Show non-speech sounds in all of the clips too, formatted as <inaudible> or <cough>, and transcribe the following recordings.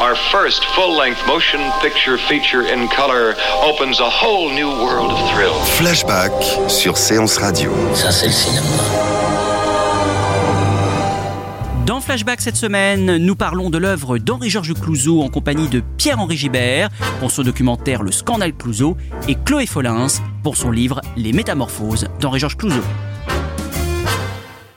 Our first full-length motion picture feature in color opens a whole new world of thrill. Flashback sur Séance Radio. Ça, c'est le cinéma. Dans Flashback cette semaine, nous parlons de l'œuvre d'Henri-Georges Clouzot en compagnie de Pierre-Henri Gibert pour son documentaire Le Scandale Clouzot et Chloé Follins pour son livre Les Métamorphoses d'Henri-Georges Clouzot.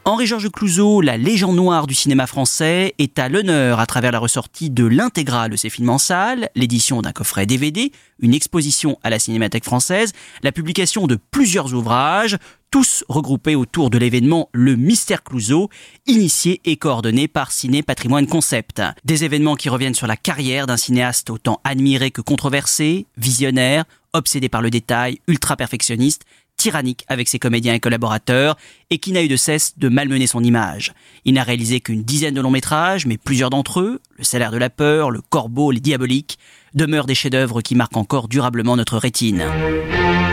Henri-Georges Clouzot, la légende noire du cinéma français, est à l'honneur à travers la ressortie de l'intégrale de ses films en salle, l'édition d'un coffret DVD, une exposition à la Cinémathèque française, la publication de plusieurs ouvrages, tous regroupés autour de l'événement Le Mystère Clouzot, initié et coordonné par Ciné Patrimoine Concept. Des événements qui reviennent sur la carrière d'un cinéaste autant admiré que controversé, visionnaire, obsédé par le détail, ultra perfectionniste, tyrannique avec ses comédiens et collaborateurs et qui n'a eu de cesse de malmener son image. Il n'a réalisé qu'une dizaine de longs métrages, mais plusieurs d'entre eux, Le salaire de la peur, Le corbeau, Les diaboliques, demeurent des chefs-d'œuvre qui marquent encore durablement notre rétine.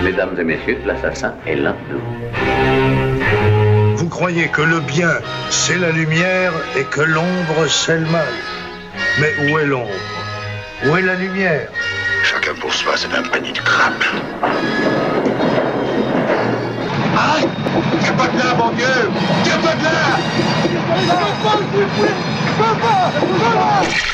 Mesdames et messieurs, l'assassin est l'un de vous. Vous croyez que le bien, c'est la lumière et que l'ombre, c'est le mal. Mais où est l'ombre? Où est la lumière? Chacun pour soi, c'est un panier de crabe. Arrête de là, mon Dieu Viens pas de là Je pas, s'il vous plaît Je peux pas Je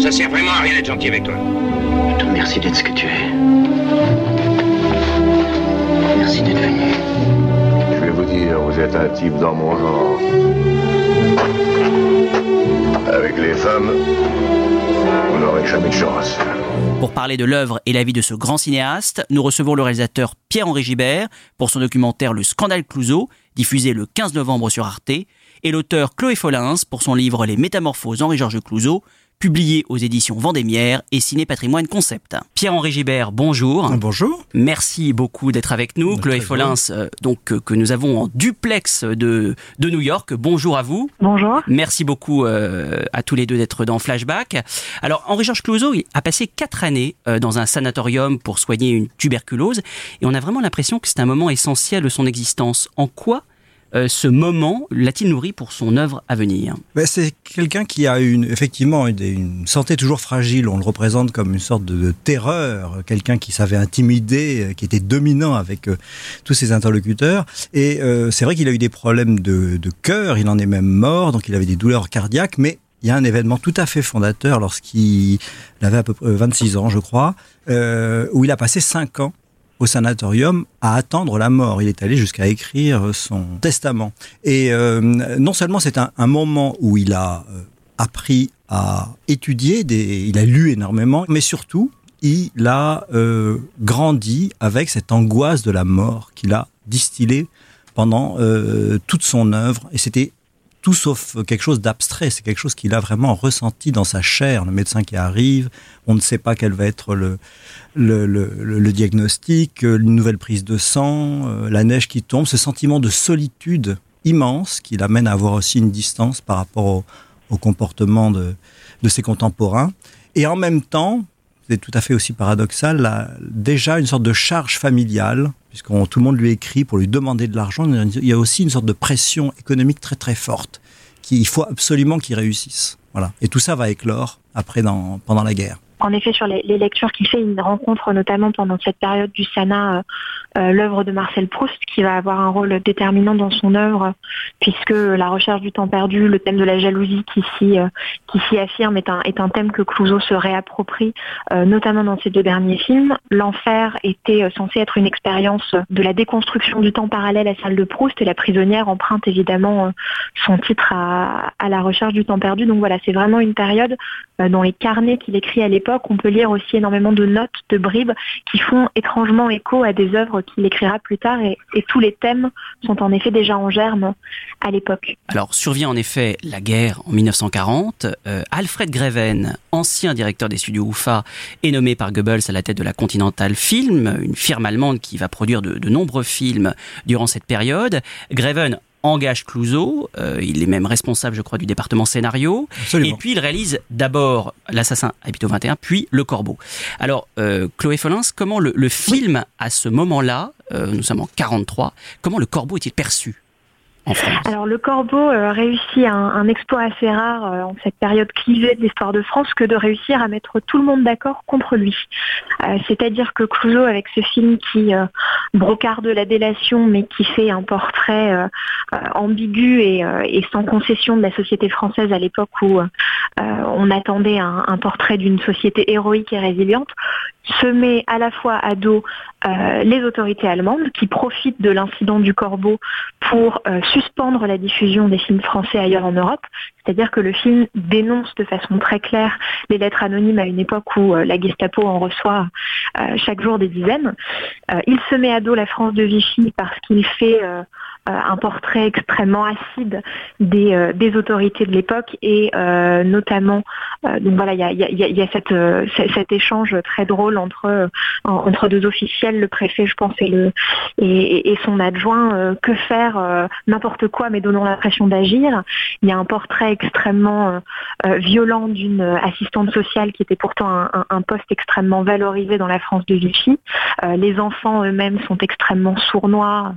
Ça sert vraiment à rien d'être gentil avec toi. Je te remercie d'être ce que tu es. Un type dans mon genre. Avec les femmes, vous n'aurez jamais de chance. Pour parler de l'œuvre et la vie de ce grand cinéaste, nous recevons le réalisateur Pierre-Henri Gibert pour son documentaire Le Scandale Clouseau, diffusé le 15 novembre sur Arte, et l'auteur Chloé Follins pour son livre Les Métamorphoses Henri-Georges Clouseau, publié aux éditions Vendémiaire et Ciné Patrimoine Concept. Pierre-Henri Gibert, bonjour. Bonjour. Merci beaucoup d'être avec nous. Bah, Chloé Follins, euh, donc euh, que nous avons en duplex de, de New York. Bonjour à vous. Bonjour. Merci beaucoup euh, à tous les deux d'être dans Flashback. Alors, Henri-Georges Clouzot a passé quatre années euh, dans un sanatorium pour soigner une tuberculose et on a vraiment l'impression que c'est un moment essentiel de son existence. En quoi ce moment l'a-t-il nourri pour son œuvre à venir Ben, c'est quelqu'un qui a une, effectivement une, santé toujours fragile. On le représente comme une sorte de, terreur, quelqu'un qui savait intimider, euh, qui était dominant avec euh, tous ses interlocuteurs. Et euh, c'est vrai qu'il a eu des problèmes de, cœur, il en est même mort, donc il avait des douleurs cardiaques, mais il y a un événement tout à fait fondateur lorsqu'il avait à peu près 26 ans, je crois, euh, où il a passé 5 ans au sanatorium à attendre la mort. Il est allé jusqu'à écrire son testament. Et euh, non seulement c'est un, moment où il a euh, appris à étudier, des, il a lu énormément, mais surtout il a euh, grandi avec cette angoisse de la mort qu'il a distillée pendant toute son œuvre. Et c'était tout sauf quelque chose d'abstrait, c'est quelque chose qu'il a vraiment ressenti dans sa chair. Le médecin qui arrive, on ne sait pas quel va être le, diagnostic, une nouvelle prise de sang, euh, la neige qui tombe, ce sentiment de solitude immense qui l'amène à avoir aussi une distance par rapport au, comportement de, ses contemporains. Et en même temps, c'est tout à fait aussi paradoxal, déjà une sorte de charge familiale, puisqu'on tout le monde lui écrit pour lui demander de l'argent. Il y a aussi une sorte de pression économique très très forte. Qu'il faut absolument qu'il réussisse. Voilà. Et tout ça va éclore après pendant la guerre. En effet, sur les, lectures qu'il fait, il rencontre notamment pendant cette période du Sana euh, l'œuvre de Marcel Proust, qui va avoir un rôle déterminant dans son œuvre, puisque la recherche du temps perdu, le thème de la jalousie qui s'y euh, qui s'y affirme est un est un thème que Clouseau se réapproprie, euh, notamment dans ses deux derniers films. L'enfer était censé être une expérience de la déconstruction du temps parallèle à celle de Proust, et la prisonnière emprunte évidemment son titre à, à la recherche du temps perdu. Donc voilà, c'est vraiment une période dans les carnets qu'il écrit à l'époque. On peut lire aussi énormément de notes, de bribes qui font étrangement écho à des œuvres qu'il écrira plus tard et, tous les thèmes sont en effet déjà en germe à l'époque. Alors survient en effet la guerre en 1940. Euh, Alfred Greven, ancien directeur des studios UFA, est nommé par Goebbels à la tête de la Continental Film, une firme allemande qui va produire de, de nombreux films durant cette période. Greven engage Clouseau, euh, il est même responsable, je crois, du département scénario. Et puis il réalise d'abord L'assassin habite 21, puis Le Corbeau. Alors, euh, Chloé Follins, comment le, film, à ce moment-là, euh, nous sommes en 43, comment Le Corbeau est-il perçu? Alors le Corbeau euh, réussit un, exploit assez rare euh, en cette période clivée de l'histoire de France que de réussir à mettre tout le monde d'accord contre lui. Euh, c'est-à-dire que Clouseau, avec ce film qui brocarde la délation mais qui fait un portrait ambigu et, sans concession de la société française à l'époque où on attendait un portrait d'une société héroïque et résiliente, se met à la fois à dos euh, les autorités allemandes qui profitent de l'incident du corbeau pour euh, suspendre la diffusion des films français ailleurs en Europe. C'est-à-dire que le film dénonce de façon très claire les lettres anonymes à une époque où euh, la Gestapo en reçoit chaque jour des dizaines. il se met à dos la France de Vichy parce qu'il fait un portrait extrêmement acide des, des autorités de l'époque et notamment donc voilà il y a, cet échange très drôle entre entre deux officiels le préfet je pense et son adjoint que faire n'importe quoi mais donnons l'impression d'agir. Il y a un portrait extrêmement violent d'une assistante sociale qui était pourtant un, poste extrêmement valorisé dans la France de Vichy. Les enfants eux-mêmes sont extrêmement sournois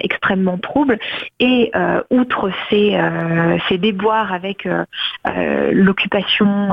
extrêmement trouble. Et euh, outre ces, euh, ces, déboires avec euh, l'occupation,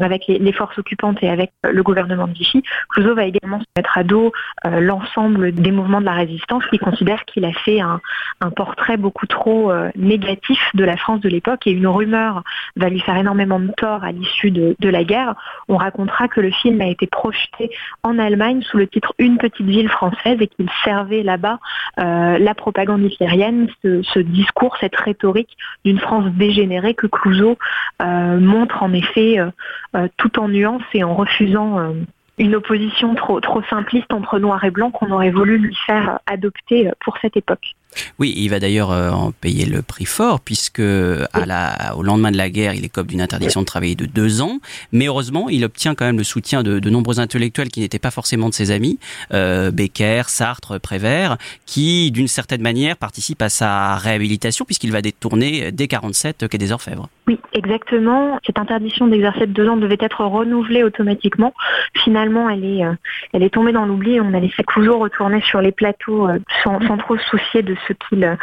avec les, forces occupantes et avec le gouvernement de Vichy, Clouseau va également se mettre à dos l'ensemble des mouvements de la résistance qui considèrent qu'il a fait un, un, portrait beaucoup trop négatif de la France de l'époque et une rumeur va lui faire énormément de tort à l'issue de, de la guerre. On racontera que le film a été projeté en Allemagne sous le titre Une petite ville française et qu'il servait là-bas la propagande ce, discours, cette rhétorique d'une France dégénérée que Clouseau euh, montre en effet euh, euh, tout en nuance et en refusant une opposition trop, trop simpliste entre noir et blanc qu'on aurait voulu lui faire adopter pour cette époque. Oui, il va d'ailleurs euh, en payer le prix fort, puisque à la, au lendemain de la guerre, il écope d'une interdiction de travailler de deux ans. Mais heureusement, il obtient quand même le soutien de, de nombreux intellectuels qui n'étaient pas forcément de ses amis, euh, Becker, Sartre, Prévert, qui, d'une certaine manière, participent à sa réhabilitation, puisqu'il va détourner dès 47 Quai des Orfèvres. Oui, exactement. Cette interdiction d'exercer de deux ans devait être renouvelée automatiquement. Finalement, elle est, euh, tombée dans l'oubli. On a laissé toujours retourner sur les plateaux euh, sans, trop se soucier de ce qu'il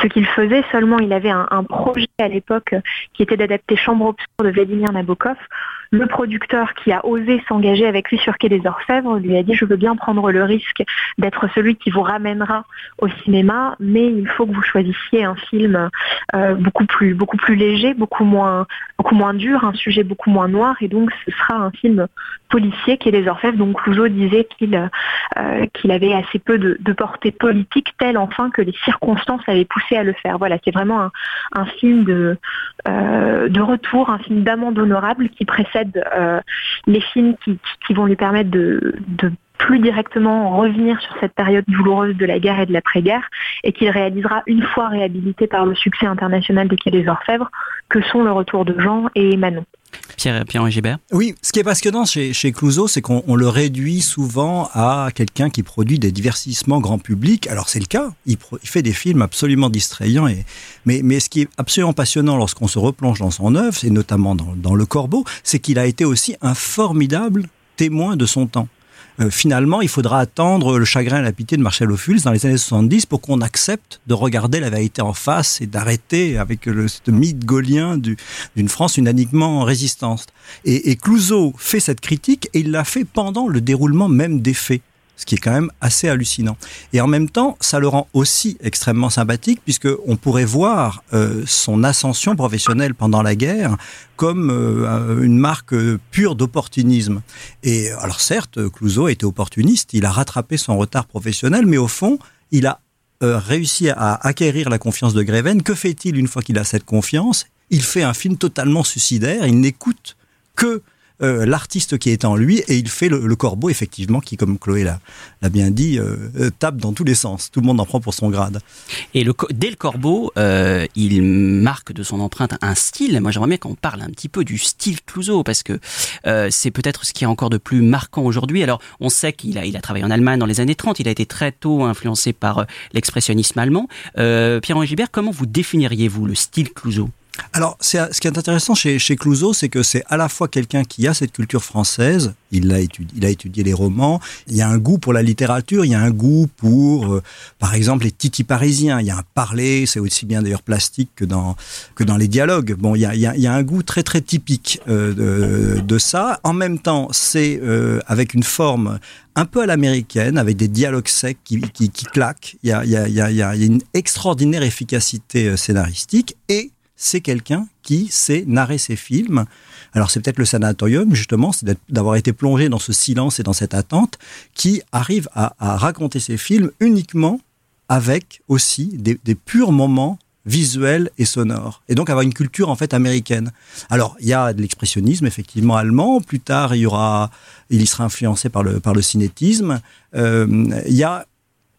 ce qu'il faisait. Seulement, il avait un, un projet à l'époque qui était d'adapter Chambre obscure de Vladimir Nabokov le producteur qui a osé s'engager avec lui sur Quai des Orfèvres lui a dit je veux bien prendre le risque d'être celui qui vous ramènera au cinéma, mais il faut que vous choisissiez un film euh, beaucoup plus beaucoup plus léger, beaucoup moins beaucoup moins dur, un sujet beaucoup moins noir, et donc ce sera un film policier Quai des Orfèvres. Donc Clouseau disait qu'il euh, qu'il avait assez peu de, portée politique, telle enfin que les circonstances l'avaient poussé à le faire. Voilà, c'est vraiment un, un, film de euh, de retour, un film d'amende honorable qui précède euh, les films qui, vont lui permettre de, plus directement revenir sur cette période douloureuse de la guerre et de l'après-guerre, et qu'il réalisera une fois réhabilité par le succès international des Quai des Orfèvres, que sont le retour de Jean et Manon. Pierre, Pierre Gibert? Oui, ce qui est passionnant chez, chez Clouseau, c'est qu'on le réduit souvent à quelqu'un qui produit des divertissements grand public. Alors c'est le cas, il, fait des films absolument distrayants. Et, mais, ce qui est absolument passionnant lorsqu'on se replonge dans son œuvre, et notamment dans Le Corbeau, c'est qu'il a été aussi un formidable témoin de son temps. Euh, finalement, il faudra attendre le chagrin et la pitié de Marcel Ophuls dans les années 70 pour qu'on accepte de regarder la vérité en face et d'arrêter avec le, ce mythe gaulien d'une France unanimement résistante. Et, et Clouseau fait cette critique et il l'a fait pendant le déroulement même des faits ce qui est quand même assez hallucinant. Et en même temps, ça le rend aussi extrêmement sympathique, puisque on pourrait voir euh, son ascension professionnelle pendant la guerre comme euh, une marque pure d'opportunisme. Et alors certes, Clouseau était opportuniste, il a rattrapé son retard professionnel, mais au fond, il a euh, réussi à acquérir la confiance de Greven. Que fait-il une fois qu'il a cette confiance? Il fait un film totalement suicidaire, il n'écoute que euh, l'artiste qui est en lui et il fait le, corbeau effectivement qui, comme Chloé l'a bien dit, euh, euh, tape dans tous les sens. Tout le monde en prend pour son grade. Et dès le corbeau, il marque de son empreinte un style. Moi, j'aimerais bien qu'on parle un petit peu du style Clouseau parce que c'est peut-être ce qui est encore de plus marquant aujourd'hui. Alors, on sait qu'il a, il a travaillé en Allemagne dans les années 30. Il a été très tôt influencé par l'expressionnisme allemand. Pierre-Henri comment vous définiriez-vous le style Clouseau? Alors, ce qui est intéressant chez, chez Clouseau, c'est que c'est à la fois quelqu'un qui a cette culture française, il a, étudié, il a étudié les romans, il y a un goût pour la littérature, il y a un goût pour, euh, par exemple, les titis parisiens, il y a un parler, c'est aussi bien d'ailleurs plastique que dans, que dans les dialogues. Bon, il y a, il y a, un goût très très typique euh, de, de, ça. En même temps, c'est euh, avec une forme un peu à l'américaine, avec des dialogues secs qui, qui, qui claquent. Il y, a, il, y a, il, y a, il y a une extraordinaire efficacité scénaristique et c'est quelqu'un qui sait narrer ses films. Alors c'est peut-être le sanatorium, justement, c'est d'avoir été plongé dans ce silence et dans cette attente, qui arrive à, raconter ses films uniquement avec aussi des, purs moments visuels et sonores. Et donc avoir une culture en fait américaine. Alors il y a de l'expressionnisme effectivement allemand. Plus tard il y aura, il y sera influencé par le par le cinétisme. Euh, il y a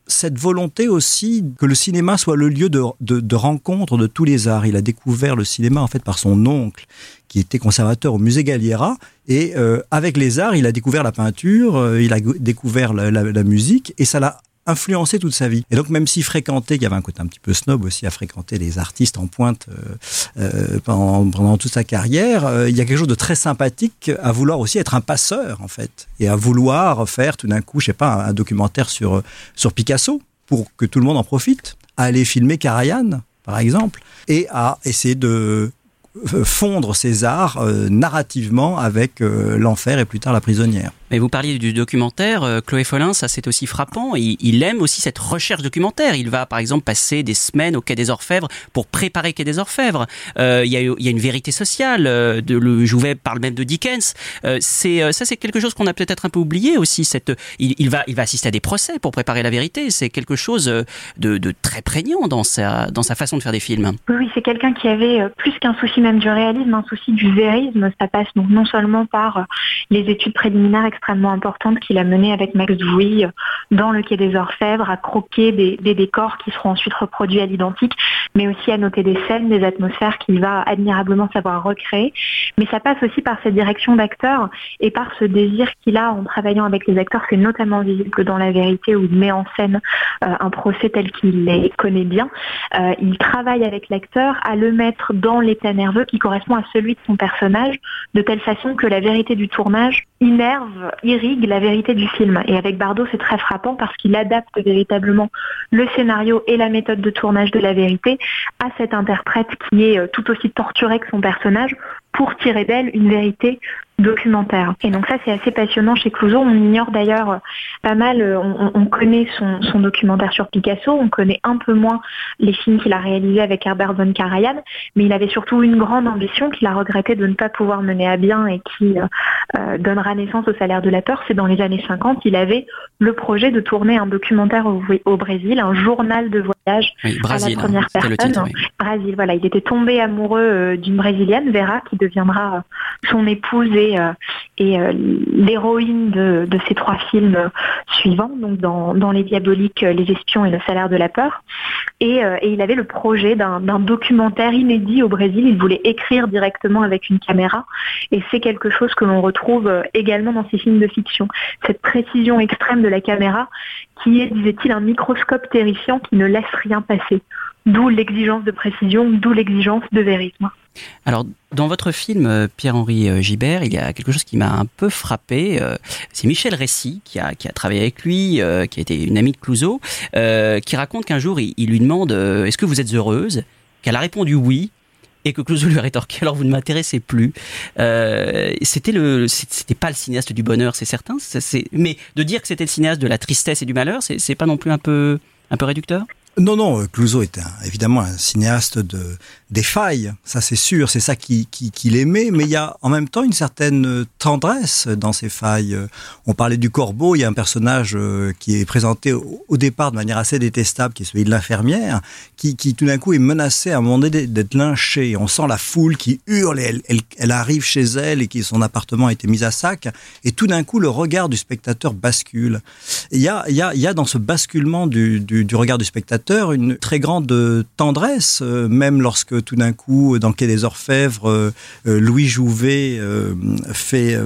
cette volonté aussi que le cinéma soit le lieu de, de, rencontre de tous les arts. Il a découvert le cinéma en fait par son oncle, qui était conservateur au musée Galliera, et euh, avec les arts, il a découvert la peinture, euh, il a découvert la, la musique, et ça l'a influencé toute sa vie. Et donc même s'il fréquentait, il y avait un côté un petit peu snob aussi à fréquenter les artistes en pointe euh, euh pendant, pendant, toute sa carrière, euh, il y a quelque chose de très sympathique à vouloir aussi être un passeur en fait, et à vouloir faire tout d'un coup, je sais pas, un, documentaire sur sur Picasso pour que tout le monde en profite, à aller filmer Karajan par exemple, et à essayer de fondre ses arts euh, narrativement avec l'enfer et plus tard la prisonnière. Mais vous parliez du documentaire, euh, Chloé Follin, ça c'est aussi frappant. Il, il, aime aussi cette recherche documentaire. Il va par exemple passer des semaines au Quai des Orfèvres pour préparer Quai des Orfèvres. Euh, il, y a, y a, une vérité sociale. Euh, de, le Jouvet parle même de Dickens. Euh, c'est euh, ça, c'est quelque chose qu'on a peut-être un peu oublié aussi. Cette, il, il, va, il va assister à des procès pour préparer la vérité. C'est quelque chose de, de, très prégnant dans sa, dans sa façon de faire des films. Oui, c'est quelqu'un qui avait plus qu'un souci même du réalisme, un souci du vérisme. Ça passe donc non seulement par les études préliminaires extrêmement importante qu'il a menée avec Max Douy dans le Quai des Orfèvres, à croquer des, décors qui seront ensuite reproduits à l'identique, mais aussi à noter des scènes, des atmosphères qu'il va admirablement savoir recréer. Mais ça passe aussi par cette direction d'acteur et par ce désir qu'il a en travaillant avec les acteurs, c'est notamment visible dans La Vérité où il met en scène euh, un procès tel qu'il les connaît bien. Euh, il travaille avec l'acteur à le mettre dans l'état nerveux qui correspond à celui de son personnage, de telle façon que la vérité du tournage innerve, irrigue la vérité du film. Et avec Bardot, c'est très frappant parce qu'il adapte véritablement le scénario et la méthode de tournage de la vérité à cet interprète qui est euh, tout aussi torturé que son personnage pour tirer d'elle une vérité documentaire. Et donc ça, c'est assez passionnant chez Clouseau. On ignore d'ailleurs euh, pas mal, euh, on, connaît son, son, documentaire sur Picasso, on connaît un peu moins les films qu'il a réalisés avec Herbert von Karajan, mais il avait surtout une grande ambition qu'il a regretté de ne pas pouvoir mener à bien et qui euh, donnera naissance au salaire de la peur. C'est dans les années 50, il avait le projet de tourner un documentaire au, au Brésil, un journal de voyage à la première personne. Brésil, voilà, il était tombé amoureux d'une brésilienne, Vera, qui deviendra son épouse et et, euh, l'héroïne de, ces trois films suivants, donc dans, Les Diaboliques, Les Espions et Le Salaire de la Peur. Et, euh, il avait le projet d'un documentaire inédit au Brésil. Il voulait écrire directement avec une caméra. Et c'est quelque chose que l'on retrouve euh, également dans ces films de fiction. Cette précision extrême de la caméra qui est, disait-il, un microscope terrifiant qui ne laisse rien passer D'où l'exigence de précision, d'où l'exigence de vérisme. Alors, dans votre film, euh, Pierre-Henri euh, Gibert, il y a quelque chose qui m'a un peu frappé. Euh, c'est Michel a, qui a travaillé avec lui, qui a été une amie de Clouseau, qui raconte qu'un jour, il, lui demande Est-ce que vous êtes heureuse? Qu'elle a répondu oui. Et que Clouseau <laughs> lui a rétorqué alors vous ne m'intéressez plus. c'était le, c'était pas le cinéaste du bonheur, c'est certain. mais de dire que c'était le cinéaste de la tristesse et du malheur, c'est pas non plus un peu, un peu réducteur? Non, non, Clouseau est évidemment un cinéaste de, des failles, ça c'est sûr, c'est ça qu'il qui, qui aimait, mais il y a en même temps une certaine tendresse dans ces failles. On parlait du corbeau, il y a un personnage euh, qui est présenté au, départ de manière assez détestable, qui est celui de l'infirmière, qui, tout d'un coup est menacé à un moment donné d'être lynché. On sent la foule qui hurle, elle, arrive chez elle et qui son appartement a été mis à sac, et tout d'un coup le regard du spectateur bascule. Il y a, dans ce basculement du regard du spectateur une très grande tendresse, euh, même lorsque tout d'un coup, dans Quai des Orfèvres, euh, euh, Louis Jouvet fait,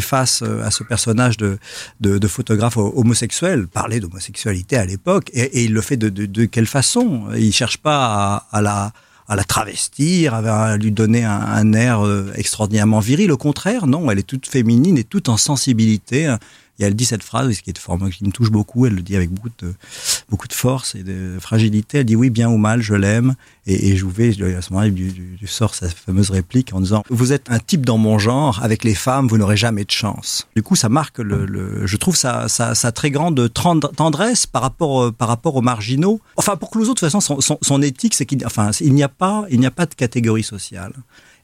face à ce personnage de, de, photographe homosexuel, parler d'homosexualité à l'époque, et, il le fait de, de, quelle façon? Il cherche pas à, la à la travestir, à lui donner un, un air extraordinairement viril. Au contraire, non, elle est toute féminine et toute en sensibilité et elle dit cette phrase, qui, est forme, qui me touche beaucoup, elle le dit avec beaucoup de, beaucoup de force et de fragilité. Elle dit oui, bien ou mal, je l'aime. Et, et Jouvet, à ce moment-là, lui sort sa fameuse réplique en disant Vous êtes un type dans mon genre, avec les femmes, vous n'aurez jamais de chance. Du coup, ça marque, le, je trouve, sa, sa, très grande tendresse par rapport, euh, par rapport aux marginaux. Enfin, pour Clouseau, de toute façon, son, éthique, c'est qu'il il n'y a, pas, il a pas de catégorie sociale.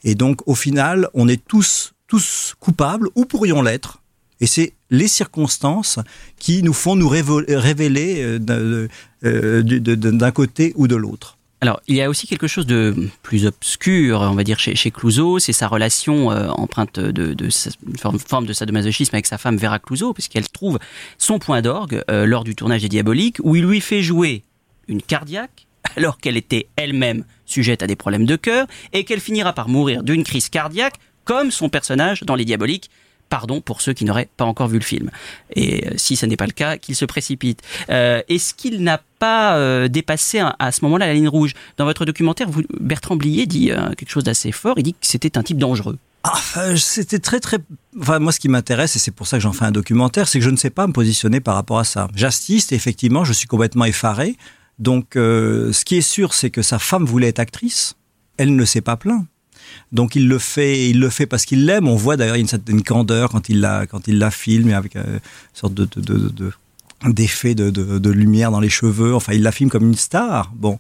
Et donc, au final, on est tous, tous coupables, ou pourrions l'être, et c'est les circonstances qui nous font nous révéler euh, euh, d'un côté ou de l'autre. Alors, il y a aussi quelque chose de plus obscur, on va dire, chez, chez Clouseau, c'est sa relation euh, empreinte de, une forme de sadomasochisme avec sa femme Vera Clouseau, puisqu'elle trouve son point d'orgue lors du tournage des Diaboliques, où il lui fait jouer une cardiaque, alors qu'elle était elle-même sujette à des problèmes de cœur, et qu'elle finira par mourir d'une crise cardiaque, comme son personnage dans Les Diaboliques, pardon pour ceux qui n'auraient pas encore vu le film. Et euh, si ce n'est pas le cas, qu'il se précipite. Euh, Est-ce qu'il n'a pas euh, dépassé à ce moment-là la ligne rouge? Dans votre documentaire, Bertrand Blier dit euh, quelque chose d'assez fort. Il dit que c'était un type dangereux. Ah, c'était très très. Enfin, moi, ce qui m'intéresse, et c'est pour ça que j'en fais un documentaire, c'est que je ne sais pas me positionner par rapport à ça. J'assiste, effectivement, je suis complètement effaré. Donc, ce qui est sûr, c'est que sa femme voulait être actrice. Elle ne s'est pas plaint. Donc il le fait, il le fait parce qu'il l'aime. On voit d'ailleurs une certaine candeur quand il la, quand il la filme avec euh, une sorte de, d'effet de, de, lumière dans les cheveux. Enfin, il la filme comme une star. Bon.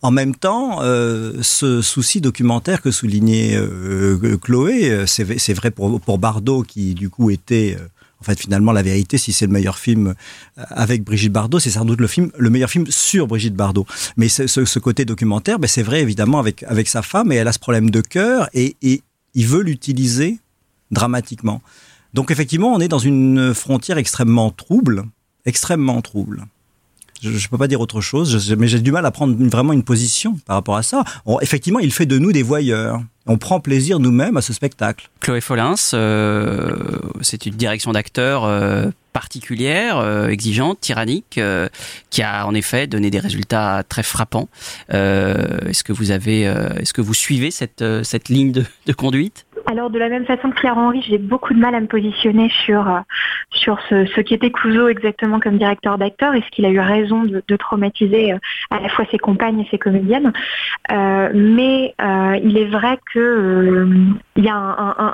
En même temps, euh, ce souci documentaire que soulignait euh, Chloé, c'est vrai pour, pour Bardot qui du coup était en fait, finalement, la vérité, si c'est le meilleur film euh, avec Brigitte Bardot, c'est sans doute le film, le meilleur film sur Brigitte Bardot. Mais ce, côté documentaire, ben, c'est vrai évidemment avec avec sa femme et elle a ce problème de cœur et, et il veut l'utiliser dramatiquement. Donc effectivement, on est dans une frontière extrêmement trouble, extrêmement trouble. Je ne peux pas dire autre chose, mais j'ai du mal à prendre vraiment une position par rapport à ça. effectivement, il fait de nous des voyeurs. On prend plaisir nous-mêmes à ce spectacle. Chloé Follins, euh, c'est une direction d'acteur euh, particulière, euh, exigeante, tyrannique, qui a en effet donné des résultats très frappants. est-ce que vous avez, est-ce que vous suivez cette cette ligne de, de conduite? Alors de la même façon que Pierre-Henri, j'ai beaucoup de mal à me positionner sur euh, ce, ce qu'était Clouseau exactement comme directeur d'acteur. Est-ce qu'il a eu raison de, traumatiser euh, à la fois ses compagnes et ses comédiennes euh, Mais il est vrai que il y a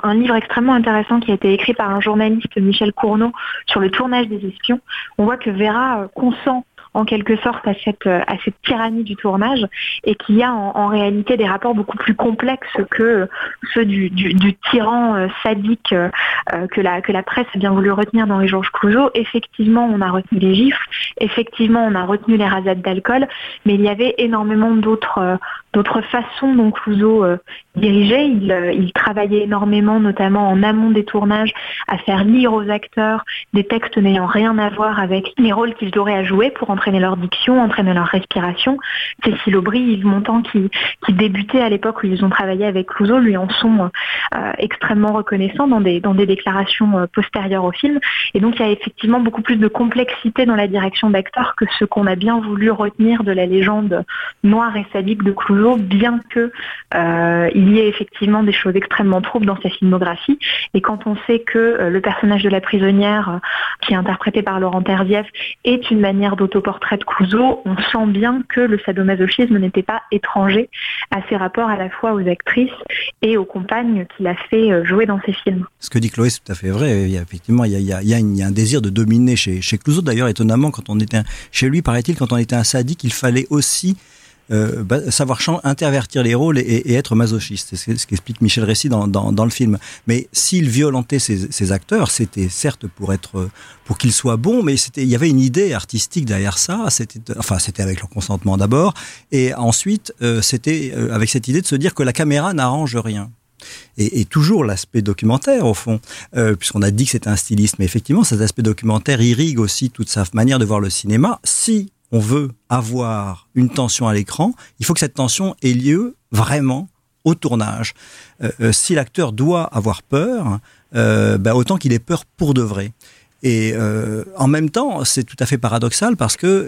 un, livre extrêmement intéressant qui a été écrit par un journaliste Michel Cournot sur le tournage des espions. On voit que Vera consent en quelque sorte à cette, euh, à cette tyrannie du tournage et qu'il y a en, réalité des rapports beaucoup plus complexes que ceux du, du, tyran euh, sadique euh, que, la, que la presse a bien voulu retenir dans les Georges Clouseau. Effectivement, on a retenu les gifles, effectivement, on a retenu les rasades d'alcool, mais il y avait énormément d'autres d'autres façons dont Clouseau dirigeait. Il, il travaillait énormément, notamment en amont des tournages, à faire lire aux acteurs des textes n'ayant rien à voir avec les rôles qu'ils auraient à jouer pour entraîner leur diction, entraîner leur respiration. Cécile Aubry, Yves Montand, qui, qui débutaient à l'époque où ils ont travaillé avec Clouseau, lui en sont euh, extrêmement reconnaissants dans des, dans des déclarations euh, postérieures au film. Et donc, il y a effectivement beaucoup plus de complexité dans la direction d'acteur que ce qu'on a bien voulu retenir de la légende noire et sadique de Clouseau, bien que euh, il y ait effectivement des choses extrêmement troubles dans sa filmographie. Et quand on sait que le personnage de la prisonnière, qui est interprété par Laurent Terzieff, est une manière d'autoportrait de Clouseau, on sent bien que le sadomasochisme n'était pas étranger à ses rapports à la fois aux actrices et aux compagnes qu'il a fait euh, jouer dans ses films. Ce que dit Chloé, c'est tout à fait vrai. Il y a, effectivement, il y a, un désir de dominer chez, chez Clouseau. D'ailleurs, étonnamment, quand on était chez lui, paraît-il, quand on était un sadique, il fallait aussi euh, bah, savoir intervertir les rôles et, être masochiste. C'est ce qu'explique Michel Récy dans, le film. Mais s'il violentait ses, acteurs, c'était certes pour être, pour qu'ils soient bons, mais c'était, il y avait une idée artistique derrière ça. C'était, enfin, c'était avec leur consentement d'abord, et ensuite, euh, c'était euh, avec cette idée de se dire que la caméra n'arrange rien. Et, toujours l'aspect documentaire au fond, puisqu'on a dit que c'était un styliste, mais effectivement cet aspect documentaire irrigue aussi toute sa manière de voir le cinéma. Si on veut avoir une tension à l'écran, il faut que cette tension ait lieu vraiment au tournage. Euh, euh, si l'acteur doit avoir peur, euh, ben, autant qu'il ait peur pour de vrai. Et en même temps, c'est tout à fait paradoxal parce que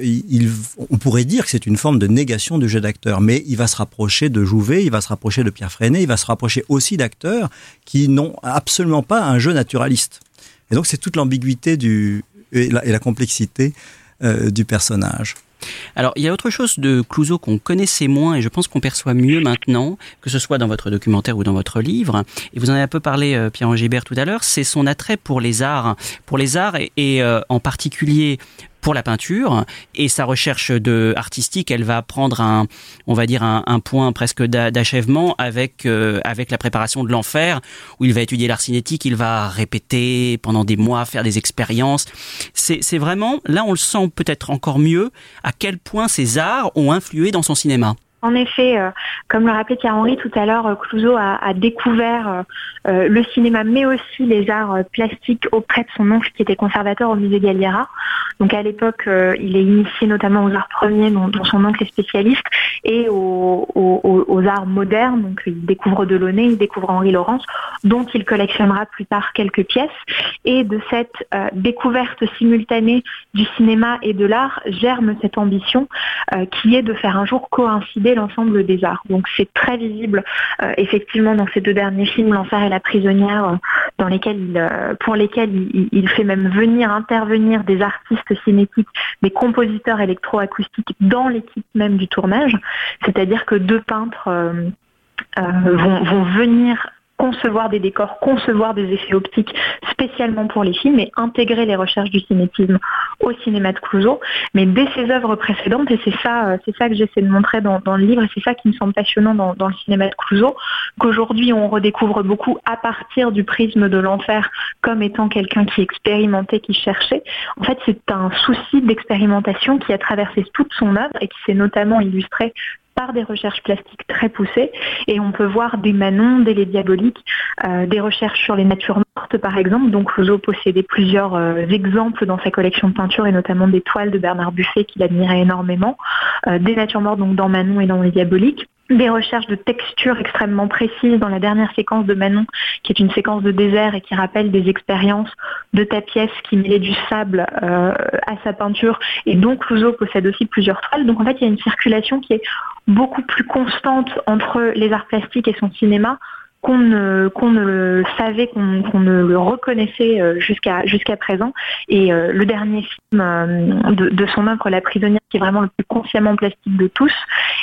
on pourrait dire que c'est une forme de négation du jeu d'acteur, mais il va se rapprocher de Jouvet, il va se rapprocher de Pierre Freinet, il va se rapprocher aussi d'acteurs qui n'ont absolument pas un jeu naturaliste. Et donc c'est toute l'ambiguïté et la complexité euh, du personnage. Alors, il y a autre chose de Clouseau qu'on connaissait moins et je pense qu'on perçoit mieux maintenant, que ce soit dans votre documentaire ou dans votre livre. Et vous en avez un peu parlé, euh, Pierre Gibert, tout à l'heure. C'est son attrait pour les arts, pour les arts et, euh, en particulier pour la peinture et sa recherche de artistique, elle va prendre un, on va dire un, point presque d'achèvement avec euh, avec la préparation de l'enfer où il va étudier l'art cinétique, il va répéter pendant des mois, faire des expériences. C'est vraiment là on le sent peut-être encore mieux à quel point ces arts ont influé dans son cinéma. En effet, euh, comme le rappelait Thierry tout à l'heure, euh, Clouseau a, découvert euh, le cinéma, mais aussi les arts plastiques auprès de son oncle qui était conservateur au musée Galliera. Donc à l'époque, il est initié notamment aux arts premiers dont, son oncle est spécialiste et aux, arts modernes. Donc il découvre Delaunay, il découvre Henri Laurence, dont il collectionnera plus tard quelques pièces. Et de cette découverte simultanée du cinéma et de l'art germe cette ambition qui est de faire un jour coïncider l'ensemble des arts. Donc c'est très visible euh, effectivement dans ces deux derniers films, L'enfer et la prisonnière, euh, dans lesquels euh, pour lesquels il, fait même venir intervenir des artistes cinétiques, des compositeurs électroacoustiques dans l'équipe même du tournage. C'est-à-dire que deux peintres vont, vont venir concevoir des décors, concevoir des effets optiques spécialement pour les films et intégrer les recherches du cinétisme au cinéma de Clouseau. Mais dès ses œuvres précédentes, et c'est ça, euh, c'est ça que j'essaie de montrer dans, le livre, et c'est ça qui me semble passionnant dans, le cinéma de Clouseau, qu'aujourd'hui on redécouvre beaucoup à partir du prisme de l'enfer comme étant quelqu'un qui expérimentait, qui cherchait. En fait, c'est un souci d'expérimentation qui a traversé toute son œuvre et qui s'est notamment illustré par des recherches plastiques très poussées. Et on peut voir des manons, des laits diaboliques, euh, des recherches sur les natures mortes par exemple. Donc Clouseau possédait plusieurs euh, exemples dans sa collection de peintures et notamment des toiles de Bernard Buffet qu'il admirait énormément. Euh, des natures mortes donc dans Manon et dans les diaboliques des recherches de textures extrêmement précises dans la dernière séquence de Manon, qui est une séquence de désert et qui rappelle des expériences de Tapiès qui mêlait du sable euh, à sa peinture. Et donc Clouseau possède aussi plusieurs toiles. Donc en fait, il y a une circulation qui est beaucoup plus constante entre les arts plastiques et son cinéma qu'on ne, ne savait, qu'on, ne le reconnaissait euh, jusqu'à, présent. Et euh, le dernier film euh, de, son œuvre, La prisonnière, qui est vraiment le plus consciemment plastique de tous,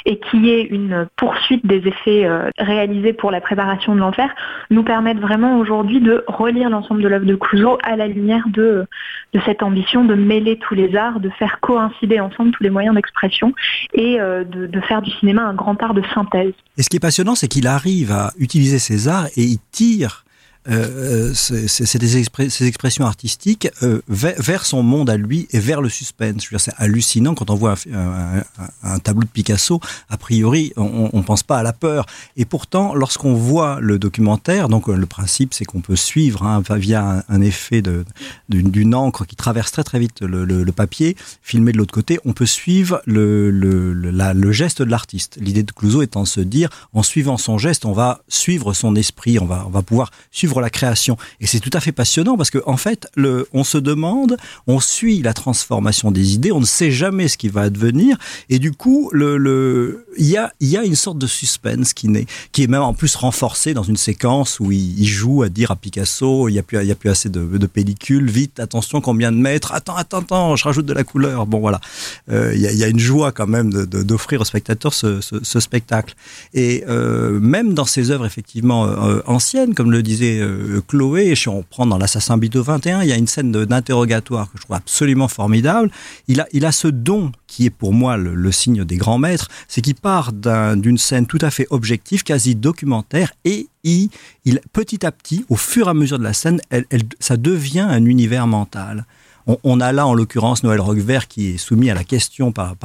et qui est une poursuite des effets réalisés pour la préparation de l'enfer, nous permettent vraiment aujourd'hui de relire l'ensemble de l'œuvre de Clouseau à la lumière de, de cette ambition de mêler tous les arts, de faire coïncider ensemble tous les moyens d'expression et de, de faire du cinéma un grand art de synthèse. Et ce qui est passionnant, c'est qu'il arrive à utiliser ces arts et il tire euh, c'est ces expressions artistiques euh, vers, son monde à lui et vers le suspense. C'est hallucinant quand on voit un, tableau de Picasso. A priori, on ne pense pas à la peur. Et pourtant, lorsqu'on voit le documentaire, donc le principe, c'est qu'on peut suivre hein, via un, effet d'une encre qui traverse très très vite le, papier, filmé de l'autre côté, on peut suivre le, le geste de l'artiste. L'idée de Clouseau étant de se dire, en suivant son geste, on va suivre son esprit, on va, on va pouvoir suivre la création. Et c'est tout à fait passionnant parce qu'en en fait, le, on se demande, on suit la transformation des idées, on ne sait jamais ce qui va advenir. Et du coup, le, le, il y a, il y a une sorte de suspense qui naît, qui est même en plus renforcé dans une séquence où il, joue à dire à Picasso, il n'y a plus, il a plus assez de, de pellicule, vite, attention, combien de mètres, attends, attends, attends, je rajoute de la couleur. Bon, voilà. Euh, il, y a, il une joie quand même d'offrir au spectateur ce, spectacle. Et euh, même dans ses œuvres effectivement euh, anciennes, comme le disait euh, Chloé, si on prend dans l'Assassin Bito 21, il y a une scène d'interrogatoire que je trouve absolument formidable. Il a, il a ce don qui est pour moi le, signe des grands maîtres, c'est qu'il part d'une scène tout à fait objective, quasi documentaire, et il, petit à petit, au fur et à mesure de la scène, ça devient un univers mental. On, a là, en l'occurrence, Noël Roquevert qui est soumis à la question par,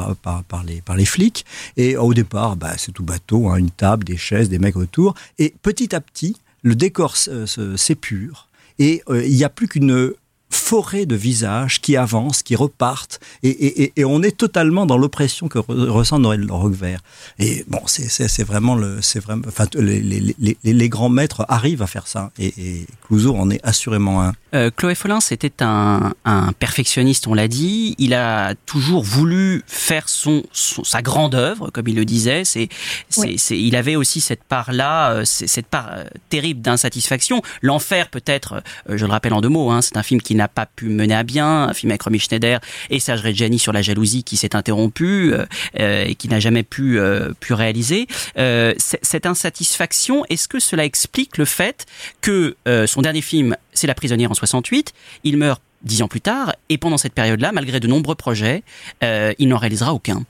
les, par les flics. Et au départ, bah, c'est tout bateau, hein, une table, des chaises, des mecs autour. Et petit à petit, le décor s'épure. Et euh, il n'y a plus qu'une forêt de visages qui avancent, qui repartent, et, on est totalement dans l'oppression que ressent Noël Roquevert. Et bon, c'est vraiment le, c'est vraiment, enfin, les, grands maîtres arrivent à faire ça, et, et en est assurément un. Euh, Chloé Follin, c'était un, perfectionniste, on l'a dit. Il a toujours voulu faire son, sa grande œuvre, comme il le disait. C'est, c'est, il avait aussi cette part-là, euh, cette part euh, terrible d'insatisfaction. L'enfer, peut-être, je le rappelle en deux mots, hein, c'est un film qui n'a pas pu mener à bien, un film avec Romy Schneider et Serge Reggiani sur la jalousie qui s'est interrompu et qui n'a jamais pu, pu réaliser. cette insatisfaction, est-ce que cela explique le fait que son dernier film, c'est La prisonnière en 68. Il meurt dix ans plus tard, et pendant cette période-là, malgré de nombreux projets, euh, il n'en réalisera aucun.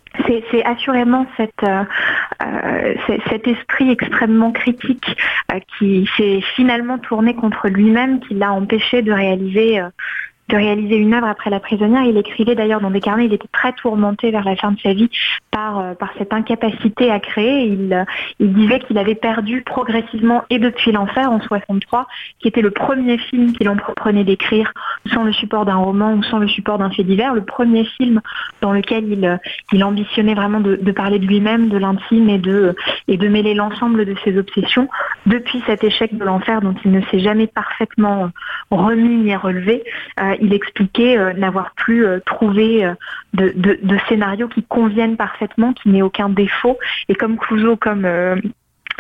C'est assurément euh, euh, cet esprit extrêmement critique qui s'est finalement tourné contre lui-même, qui l'a empêché de réaliser de réaliser une œuvre après la prisonnière. Il écrivait d'ailleurs dans des carnets, il était très tourmenté vers la fin de sa vie par, euh, cette incapacité à créer. Il, euh, il disait qu'il avait perdu progressivement et depuis l'enfer en 63, qui était le premier film qu'il entreprenait d'écrire sans le support d'un roman ou sans le support d'un fait divers, le premier film dans lequel il, euh, ambitionnait vraiment de, parler de lui-même, de l'intime et de mêler l'ensemble de ses obsessions. Depuis cet échec de l'enfer dont il ne s'est jamais parfaitement remis ni relevé, il expliquait euh, n'avoir plus euh, trouvé euh, de, scénarios qui conviennent parfaitement, qui n'aient aucun défaut. Et comme Clouseau, comme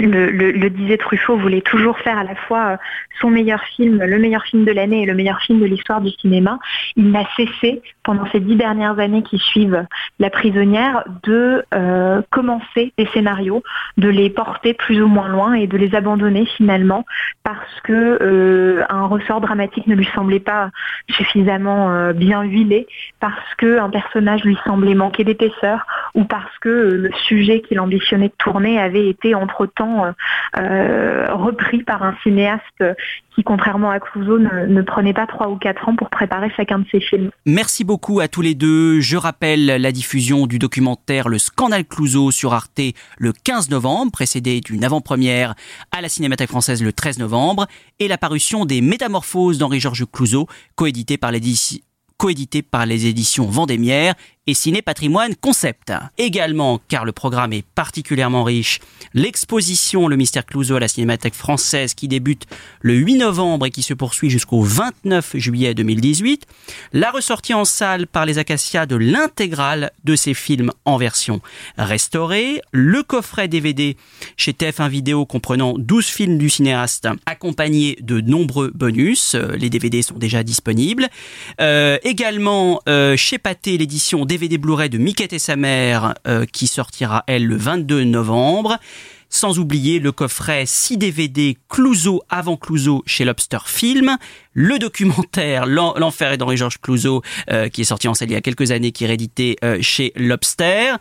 le, disait Truffaut, voulait toujours faire à la fois son meilleur film, le meilleur film de l'année et le meilleur film de l'histoire du cinéma. Il n'a cessé pendant ces dix dernières années qui suivent La prisonnière de euh, commencer des scénarios, de les porter plus ou moins loin et de les abandonner finalement parce que euh, un ressort dramatique ne lui semblait pas suffisamment euh, bien huilé, parce que un personnage lui semblait manquer d'épaisseur ou parce que le sujet qu'il ambitionnait de tourner avait été entre-temps repris par un cinéaste qui, contrairement à Clouseau, ne, prenait pas trois ou quatre ans pour préparer chacun de ses films. Merci beaucoup à tous les deux. Je rappelle la diffusion du documentaire Le Scandale Clouseau sur Arte le 15 novembre, précédé d'une avant-première à la Cinémathèque française le 13 novembre, et la parution des Métamorphoses d'Henri-Georges Clouseau, coédité par l'édition coédité par les éditions Vendémiaire Ciné Patrimoine Concept. Également, car le programme est particulièrement riche, l'exposition Le Mystère Clouseau à la Cinémathèque française qui débute le 8 novembre et qui se poursuit jusqu'au 29 juillet 2018, la ressortie en salle par les Acacias de l'intégrale de ces films en version restaurée, le coffret DVD chez TF1 Vidéo comprenant 12 films du cinéaste accompagné de nombreux bonus, les DVD sont déjà disponibles, euh, également euh, chez Pathé l'édition DVD Blu-ray de Miquette et sa mère euh, qui sortira elle le 22 novembre. Sans oublier le coffret 6 DVD Clouseau avant Clouseau chez Lobster Film, le documentaire L'enfer est d'Henri-Georges Clouseau euh, qui est sorti en salle il y a quelques années, qui est réédité euh, chez Lobster.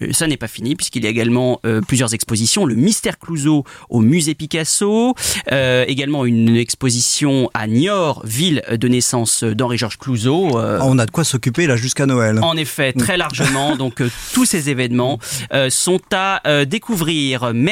Euh, ça n'est pas fini puisqu'il y a également plusieurs expositions, le mystère Clouseau au musée Picasso, également une exposition à Niort, ville de naissance d'Henri-Georges Clouseau. On a de quoi s'occuper là jusqu'à Noël. En effet, très largement. donc tous ces événements sont à découvrir. Merci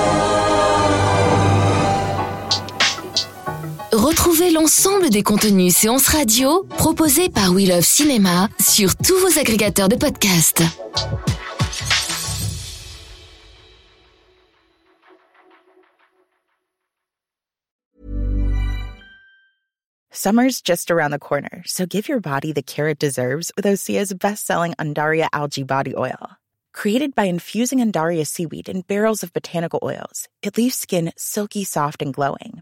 Retrouvez l'ensemble des contenus séances radio proposés par We Love Cinéma sur tous vos agrégateurs de podcasts. Summer's just around the corner, so give your body the care it deserves with Osea's best-selling Andaria algae body oil. Created by infusing Andaria seaweed in barrels of botanical oils, it leaves skin silky soft and glowing